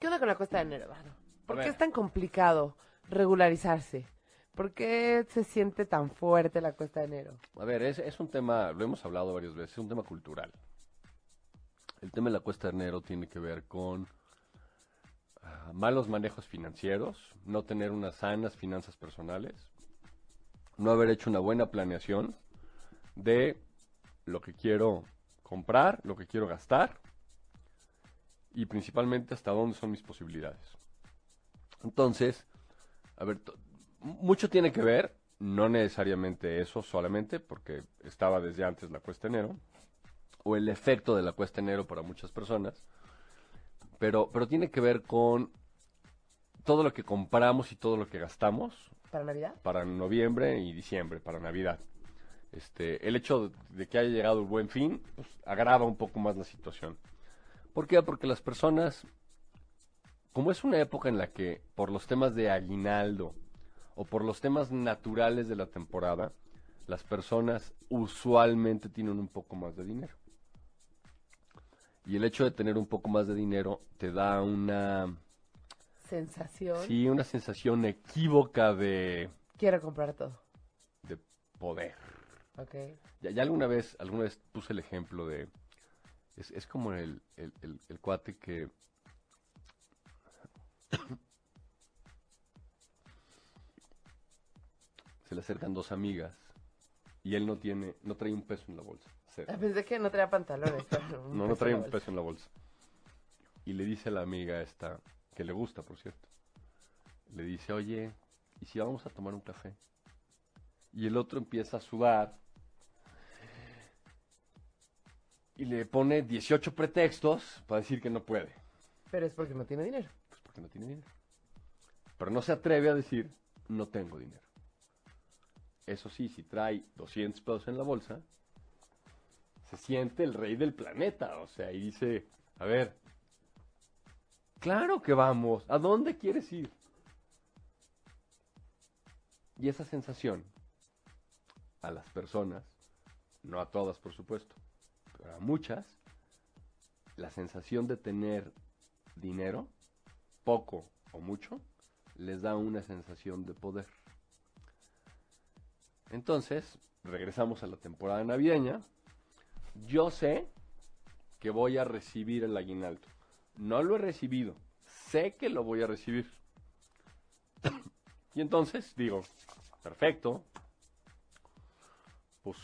¿Qué onda con la cuesta de enero, Varo? ¿Por qué es tan complicado regularizarse? ¿Por qué se siente tan fuerte la cuesta de enero? A ver, es, es un tema, lo hemos hablado varias veces, es un tema cultural. El tema de la cuesta de enero tiene que ver con ah, malos manejos financieros, no tener unas sanas finanzas personales, no haber hecho una buena planeación de lo que quiero comprar, lo que quiero gastar y principalmente hasta dónde son mis posibilidades. Entonces, a ver, mucho tiene que ver, no necesariamente eso solamente, porque estaba desde antes la cuesta enero, o el efecto de la cuesta enero para muchas personas, pero, pero tiene que ver con todo lo que compramos y todo lo que gastamos ¿Para Navidad? para noviembre y diciembre, para Navidad. Este, el hecho de que haya llegado el buen fin pues, agrava un poco más la situación. ¿Por qué? Porque las personas, como es una época en la que por los temas de aguinaldo o por los temas naturales de la temporada, las personas usualmente tienen un poco más de dinero. Y el hecho de tener un poco más de dinero te da una, Sensación. sí, una sensación equívoca de, Quiero comprar todo. de poder. Ok. Ya, ya alguna vez, alguna vez puse el ejemplo de. Es, es como el, el, el- el cuate que. [coughs] Se le acercan dos amigas y él no tiene, no trae un peso en la bolsa. Cero. Ah, Pensé que no traía pantalones. [laughs] No, no en un peso en la bolsa. Y le dice a la amiga esta, que le gusta, por cierto. Le dice, oye, ¿y si vamos a tomar un café? Y el otro empieza a sudar. Y le pone 18 pretextos para decir que no puede. Pero es porque no tiene dinero. Pues porque no tiene dinero. Pero no se atreve a decir, no tengo dinero. Eso sí, si trae 200 pesos en la bolsa, se siente el rey del planeta. O sea, y dice, a ver, claro que vamos, ¿a dónde quieres ir? Y esa sensación, a las personas, no a todas por supuesto, pero a muchas, la sensación de tener dinero, poco o mucho, les da una sensación de poder. Entonces, regresamos a la temporada navideña. Yo sé que voy a recibir el aguinaldo. No lo he recibido. Sé que lo voy a recibir. y entonces digo, perfecto. Pues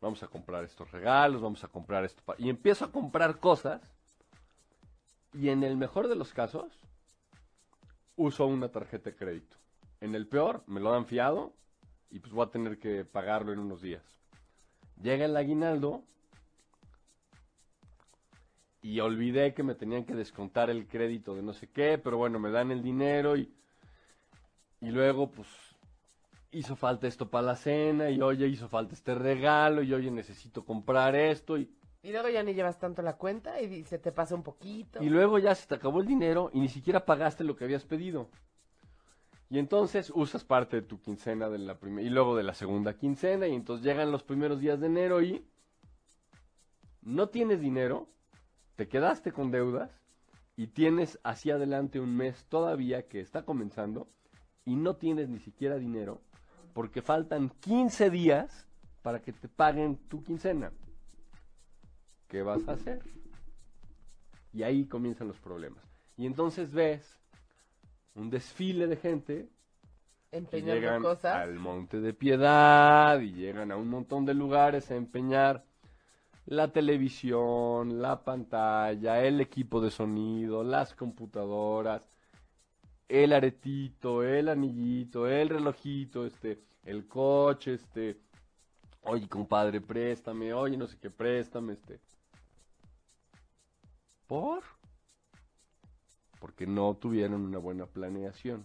vamos a comprar estos regalos, vamos a comprar esto. Y empiezo a comprar cosas. Y en el mejor de los casos, uso una tarjeta de crédito. En el peor, me lo han fiado y pues voy a tener que pagarlo en unos días. Llega el aguinaldo y olvidé que me tenían que descontar el crédito de no sé qué, pero bueno, me dan el dinero y, y luego pues hizo falta esto para la cena y oye, hizo falta este regalo y oye, necesito comprar esto y, Y luego ya ni llevas tanto la cuenta y se te pasa un poquito. y luego ya se te acabó el dinero y ni siquiera pagaste lo que habías pedido. Y entonces usas parte de tu quincena de la primera y luego de la segunda quincena y entonces llegan los primeros días de enero y no tienes dinero, te quedaste con deudas y tienes hacia adelante un mes todavía que está comenzando y no tienes ni siquiera dinero porque faltan 15 días para que te paguen tu quincena. ¿Qué vas a hacer? Y ahí comienzan los problemas. Y entonces ves un desfile de gente que Empeñando llegan cosas. al Monte de Piedad y llegan a un montón de lugares a empeñar la televisión, la pantalla, el equipo de sonido, las computadoras, el aretito, el anillito, el relojito, este, el coche, este, oye compadre, préstame, oye no sé qué, préstame, este. ¿Por? Porque no tuvieron una buena planeación.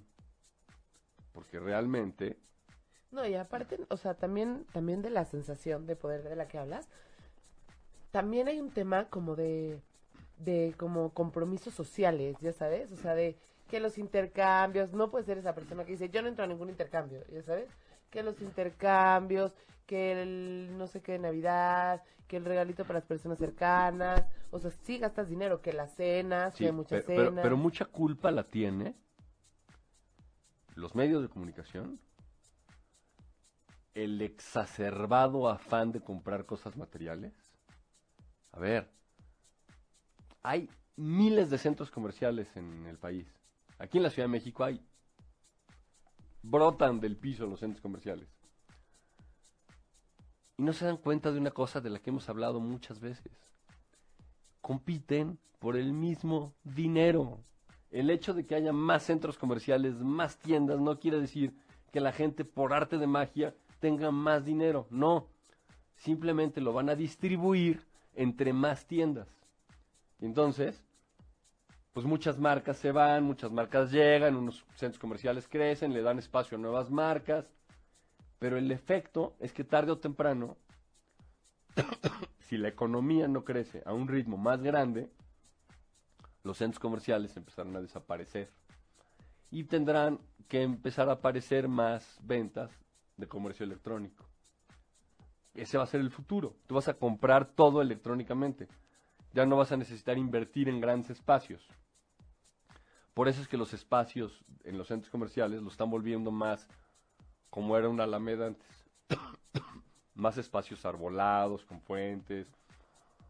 Porque realmente No, y aparte, o sea, también, también de la sensación de poder de la que hablas, también hay un tema como de, de como compromisos sociales, ya sabes, o sea, de que los intercambios, no puede ser esa persona que dice, yo no entro a ningún intercambio, ya sabes, que los intercambios, que el no sé qué de Navidad, que el regalito para las personas cercanas, o sea, sí gastas dinero, que las cenas, Sí, que hay muchas pero, pero- cenas. pero mucha culpa la tiene los medios de comunicación, el exacerbado afán de comprar cosas materiales. A ver, hay miles de centros comerciales en el país. Aquí en la Ciudad de México hay. Brotan del piso los centros comerciales. Y no se dan cuenta de una cosa de la que hemos hablado muchas veces compiten por el mismo dinero. El hecho de que haya más centros comerciales, más tiendas, no quiere decir que la gente por arte de magia tenga más dinero. No. Simplemente lo van a distribuir entre más tiendas. Entonces, pues muchas marcas se van, muchas marcas llegan, unos centros comerciales crecen, le dan espacio a nuevas marcas, pero el efecto es que tarde o temprano [coughs] si la economía no crece a un ritmo más grande, los centros comerciales empezarán a desaparecer y tendrán que empezar a aparecer más ventas de comercio electrónico. Ese va a ser el futuro. Tú vas a comprar todo electrónicamente. Ya no vas a necesitar invertir en grandes espacios. Por eso es que los espacios en los centros comerciales lo están volviendo más como era una alameda antes [coughs] más espacios arbolados, con fuentes,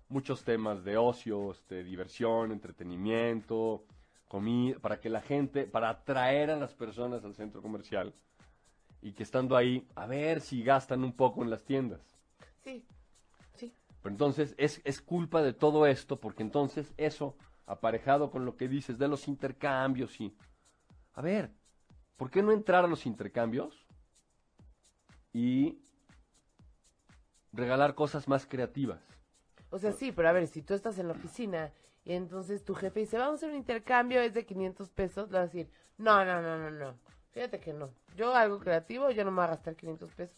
muchos temas de ocio, este, diversión, entretenimiento, comida, para que la gente, para atraer a las personas al centro comercial y que estando ahí, a ver si gastan un poco en las tiendas. Sí, sí. Pero entonces es, es culpa de todo esto, porque entonces eso, aparejado con lo que dices de los intercambios y... A ver, ¿por qué no entrar a los intercambios y regalar cosas más creativas? O sea, sí, pero a ver, si tú estás en la oficina y entonces tu jefe dice, vamos a hacer un intercambio, es de 500 pesos, le vas a decir, no, no, no, no, no. Fíjate que no. Yo algo creativo, yo no me voy a gastar 500 pesos.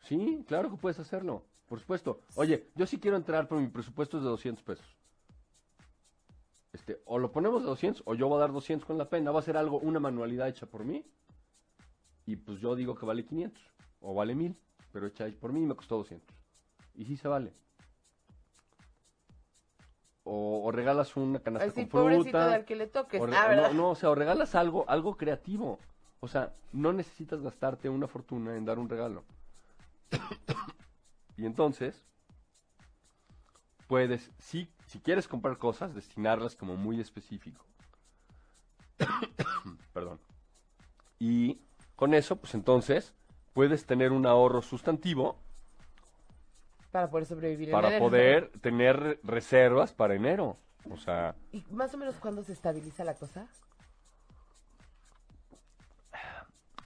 Sí, claro que puedes hacerlo, por supuesto. Oye, yo sí quiero entrar, pero mi presupuesto es de 200 pesos. Este, o lo ponemos de 200 o yo voy a dar 200 con la pena. Va a ser algo, una manualidad hecha por mí. Y pues yo digo que vale 500 o vale 1000, pero hecha por mí me costó 200. Y sí se vale. O, o regalas una canasta sí, con fruta. que le toques. o Ah, no, no, o sea, o regalas algo, algo creativo. O sea, no necesitas gastarte una fortuna en dar un regalo. [coughs] y entonces, puedes, si, si quieres comprar cosas, destinarlas como muy específico. [coughs] Perdón. Y con eso, pues entonces, puedes tener un ahorro sustantivo Para poder sobrevivir en para enero. poder tener reservas para enero. O sea, ¿Y más o menos cuándo se estabiliza la cosa?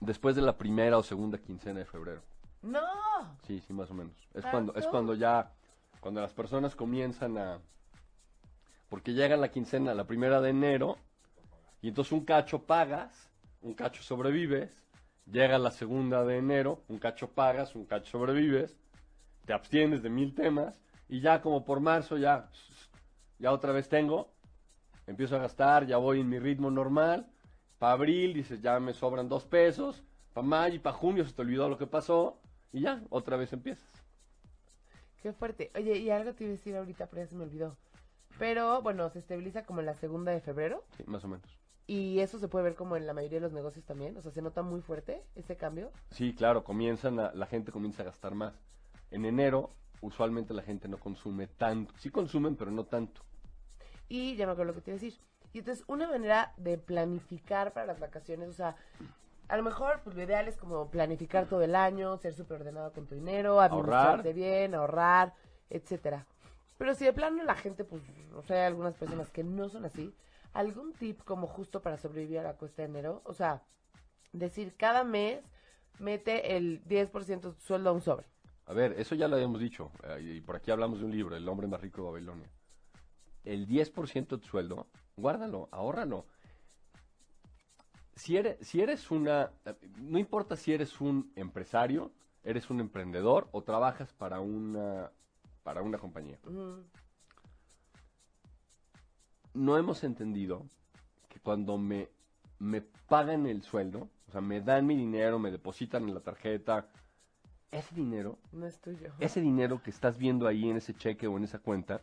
después de la primera o segunda quincena de febrero. ¡No! Sí, sí, más o menos. Es ¿Tanto? cuando, es cuando ya, cuando las personas comienzan a, porque llega la quincena, la primera de enero, y entonces un cacho pagas, un cacho sobrevives, llega la segunda de enero, un cacho pagas, un cacho sobrevives, te abstienes de mil temas, y ya como por marzo ya, ya otra vez tengo, empiezo a gastar, ya voy en mi ritmo normal, para abril dices ya me sobran dos pesos, para mayo y para junio se te olvidó lo que pasó, y ya, otra vez empiezas. Qué fuerte. Oye, y algo te iba a decir ahorita, pero ya se me olvidó. Pero, bueno, se estabiliza como en la segunda de febrero. Sí, más o menos. Y eso se puede ver como en la mayoría de los negocios también. O sea, se nota muy fuerte ese cambio. Sí, claro, comienzan a- la gente comienza a gastar más. En enero, usualmente la gente no consume tanto. Sí consumen, pero no tanto. Y ya me acuerdo lo que te iba a decir. Y entonces, una manera de planificar para las vacaciones, o sea, a lo mejor pues, lo ideal es como planificar todo el año, ser súper ordenado con tu dinero, administrarte Ahorrar. bien, ahorrar, etcétera. Pero si de plano la gente, pues, o sea, hay algunas personas que no son así, ¿algún tip como justo para sobrevivir a la cuesta de enero? O sea, decir, cada mes mete el 10% de tu sueldo a un sobre. A ver, eso ya lo habíamos dicho. eh, y por aquí hablamos de un libro, El hombre más rico de Babilonia. El 10% de tu sueldo, guárdalo, ahórralo. Si eres, si eres una... No importa si eres un empresario, eres un emprendedor o trabajas para una, para una compañía. No hemos entendido que cuando me, me pagan el sueldo, o sea, me dan mi dinero, me depositan en la tarjeta, ese dinero, No es tuyo. ese dinero que estás viendo ahí en ese cheque o en esa cuenta,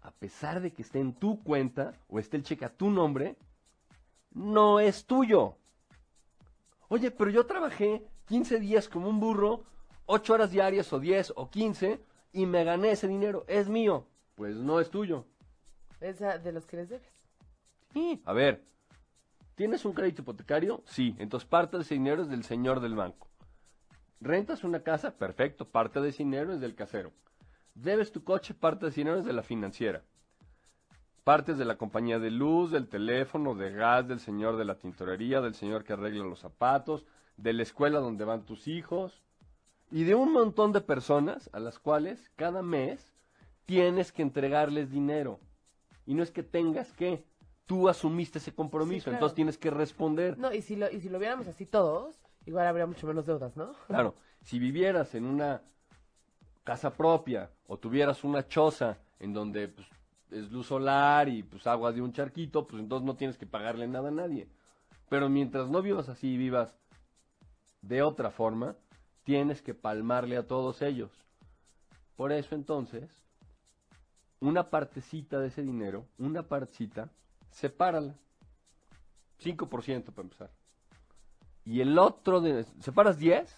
a pesar de que esté en tu cuenta o esté el cheque a tu nombre, no es tuyo. Oye, pero yo trabajé 15 días como un burro, 8 horas diarias o 10 o 15 y me gané ese dinero, es mío. Pues no es tuyo. Esa de los que les debes. Sí. A ver, ¿tienes un crédito hipotecario? Sí, entonces parte de ese dinero es del señor del banco. ¿Rentas una casa? Perfecto, parte de ese dinero es del casero. ¿Debes tu coche? Parte de ese dinero es de la financiera. Partes de la compañía de luz, del teléfono, de gas, del señor de la tintorería, del señor que arregla los zapatos, de la escuela donde van tus hijos y de un montón de personas a las cuales cada mes tienes que entregarles dinero. Y no es que tengas que, tú asumiste ese compromiso, Sí, claro. entonces tienes que responder. No, y si lo, y si lo viéramos así todos, igual habría mucho menos deudas, ¿no? [laughs] Claro, si vivieras en una casa propia o tuvieras una choza en donde pues, es luz solar y pues agua de un charquito, pues entonces no tienes que pagarle nada a nadie. Pero mientras no vivas así y vivas de otra forma, tienes que palmarle a todos ellos. Por eso entonces, una partecita de ese dinero, una partecita, sepárala. 5% para empezar. Y el otro, de, separas 10,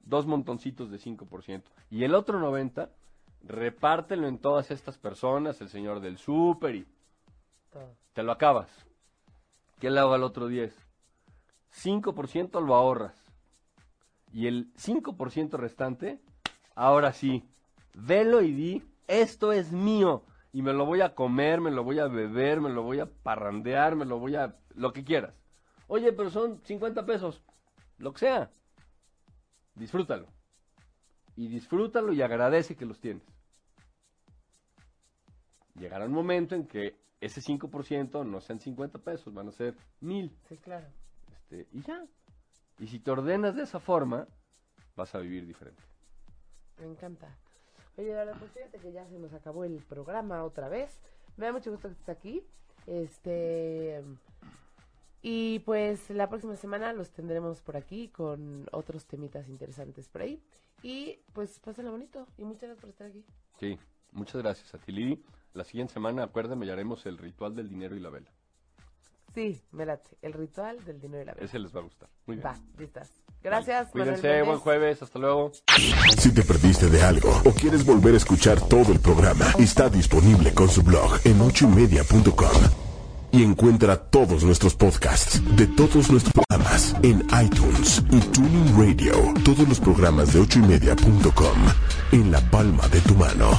dos montoncitos de 5%. Y el otro 90, repártelo en todas estas personas, el señor del súper y Todo. te lo acabas. ¿Qué le hago al otro 10? 5% lo ahorras. Y el 5% restante, ahora sí, velo y di, esto es mío. Y me lo voy a comer, me lo voy a beber, me lo voy a parrandear, me lo voy a... lo que quieras. Oye, pero son 50 pesos. Lo que sea. Disfrútalo. Y disfrútalo y agradece que los tienes. Llegará un momento en que ese 5% no sean 50 pesos, van a ser 1000. Sí, claro. Este, y ya. Y si te ordenas de esa forma, vas a vivir diferente. Me encanta. Oye, ahora pues fíjate que ya se nos acabó el programa otra vez. Me da mucho gusto que estés aquí. Este. Y pues la próxima semana los tendremos por aquí con otros temitas interesantes por ahí. Y pues pásenlo bonito y muchas gracias por estar aquí. Sí, muchas gracias a ti, Lili. La siguiente semana, acuérdame, ya haremos el ritual del dinero y la vela. Sí, me late. El ritual del dinero y la vela. Ese les va a gustar. Muy bien. Va, listas. Gracias. Manuel Cuídense, buen jueves, hasta luego. Si te perdiste de algo o quieres volver a escuchar todo el programa, está disponible con su blog en ochoymedia.com. Y encuentra todos nuestros podcasts de todos nuestros programas en iTunes y Tuning Radio. Todos los programas de ochoymedia.com en la palma de tu mano.